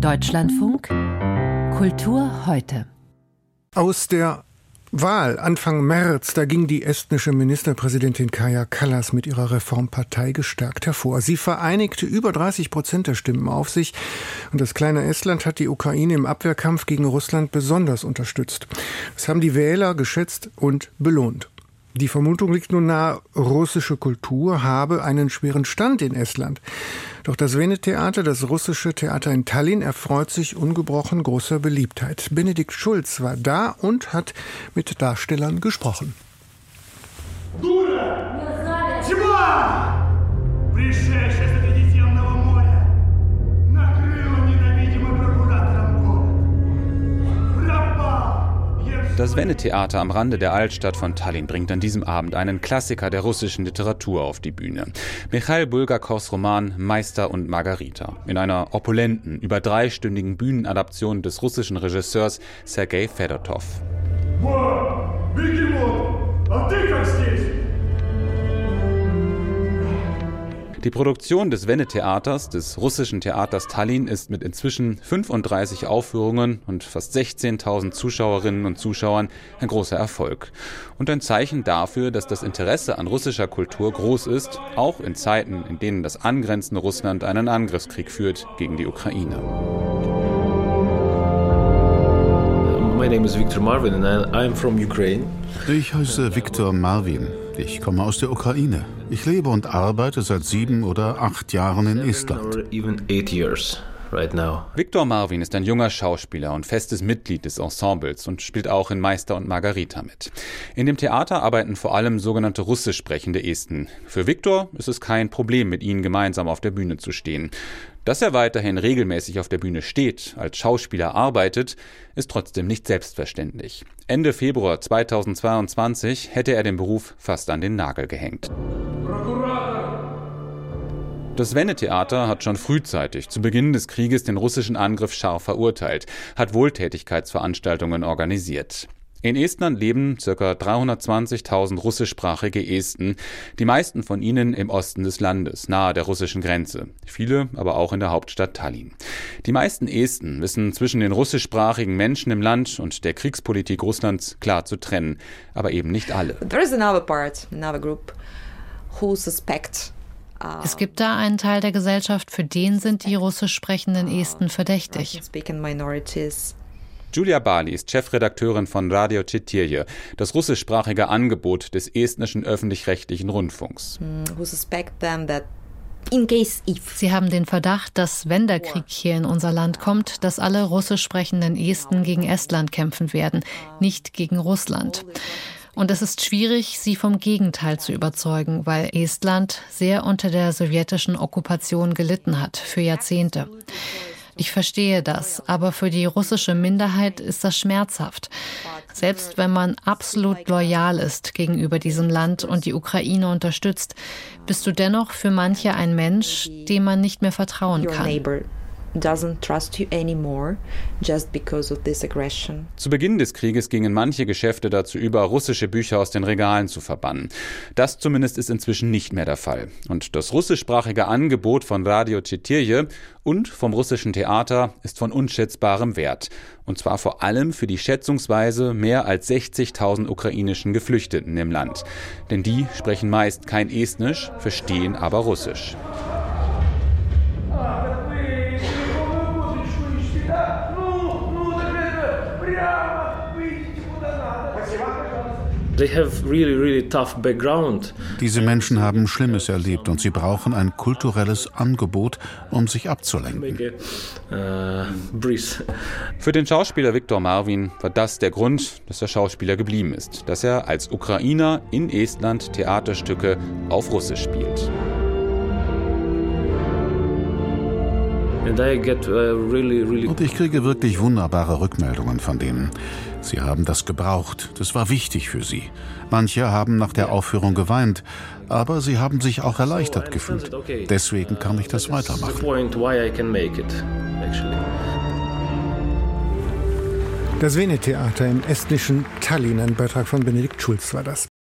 Deutschlandfunk Kultur heute. Aus der Wahl Anfang März, da ging die estnische Ministerpräsidentin Kaja Kallas mit ihrer Reformpartei gestärkt hervor. Sie vereinigte über 30 Prozent der Stimmen auf sich und das kleine Estland hat die Ukraine im Abwehrkampf gegen Russland besonders unterstützt. Das haben die Wähler geschätzt und belohnt. Die Vermutung liegt nun nahe, russische Kultur habe einen schweren Stand in Estland. Doch das Vene-Theater, das russische Theater in Tallinn, erfreut sich ungebrochen großer Beliebtheit. Benedikt Schulz war da und hat mit Darstellern gesprochen. Дура! Тьма! Пришедшая Das Wenne-Theater am Rande der Altstadt von Tallinn bringt an diesem Abend einen Klassiker der russischen Literatur auf die Bühne. Michail Bulgakows Roman Meister und Margarita. In einer opulenten, über dreistündigen Bühnenadaption des russischen Regisseurs Sergei Fedotov. Wow, Die Produktion des Wenne-Theaters, des russischen Theaters Tallinn, ist mit inzwischen 35 Aufführungen und fast 16.000 Zuschauerinnen und Zuschauern ein großer Erfolg. Und ein Zeichen dafür, dass das Interesse an russischer Kultur groß ist, auch in Zeiten, in denen das angrenzende Russland einen Angriffskrieg führt gegen die Ukraine. My name is Viktor Marvin and I'm from Ukraine. Ich heiße Viktor Marvin. Ich komme aus der Ukraine. Ich lebe und arbeite seit sieben oder acht Jahren in Estland. Right Viktor Marvin ist ein junger Schauspieler und festes Mitglied des Ensembles und spielt auch in Meister und Margarita mit. In dem Theater arbeiten vor allem sogenannte russisch sprechende Esten. Für Viktor ist es kein Problem, mit ihnen gemeinsam auf der Bühne zu stehen. Dass er weiterhin regelmäßig auf der Bühne steht, als Schauspieler arbeitet, ist trotzdem nicht selbstverständlich. Ende Februar 2022 hätte er den Beruf fast an den Nagel gehängt. Das Wenne-Theater hat schon frühzeitig zu Beginn des Krieges den russischen Angriff scharf verurteilt, hat Wohltätigkeitsveranstaltungen organisiert. In Estland leben ca. 320.000 russischsprachige Esten, die meisten von ihnen im Osten des Landes, nahe der russischen Grenze, viele aber auch in der Hauptstadt Tallinn. Die meisten Esten wissen zwischen den russischsprachigen Menschen im Land und der Kriegspolitik Russlands klar zu trennen, aber eben nicht alle. There is another part, another group who suspect uh, es gibt da einen Teil der Gesellschaft, für den sind die russisch sprechenden Esten verdächtig. Julia Bali ist Chefredakteurin von Radio Chetirje, das russischsprachige Angebot des estnischen öffentlich-rechtlichen Rundfunks. Hmm, Sie haben den Verdacht, dass wenn der Krieg hier in unser Land kommt, dass alle russisch sprechenden Esten gegen Estland kämpfen werden, nicht gegen Russland. Und es ist schwierig, sie vom Gegenteil zu überzeugen, weil Estland sehr unter der sowjetischen Okkupation gelitten hat, für Jahrzehnte. Ich verstehe das, aber für die russische Minderheit ist das schmerzhaft. Selbst wenn man absolut loyal ist gegenüber diesem Land und die Ukraine unterstützt, bist du dennoch für manche ein Mensch, dem man nicht mehr vertrauen kann doesn't trust you anymore just because of this aggression. Zu Beginn des Krieges gingen manche Geschäfte dazu über, russische Bücher aus den Regalen zu verbannen. Das zumindest ist inzwischen nicht mehr der Fall. Und das russischsprachige Angebot von Radio Chetirje und vom russischen Theater ist von unschätzbarem Wert. Und zwar vor allem für die schätzungsweise mehr als 60.000 ukrainischen Geflüchteten im Land. Denn die sprechen meist kein Estnisch, verstehen aber Russisch. Diese Menschen haben Schlimmes erlebt und sie brauchen ein kulturelles Angebot, um sich abzulenken. Uh, Für den Schauspieler Viktor Marvin war das der Grund, dass er Schauspieler geblieben ist, dass er als Ukrainer in Estland Theaterstücke auf Russisch spielt. Und ich kriege wirklich wunderbare Rückmeldungen von denen. Sie haben das gebraucht. Das war wichtig für sie. Manche haben nach der Aufführung geweint, aber sie haben sich auch erleichtert gefühlt. Deswegen kann ich das weitermachen. Das Vene-Theater im estnischen Tallinn, ein Beitrag von Benedikt Schulz war das.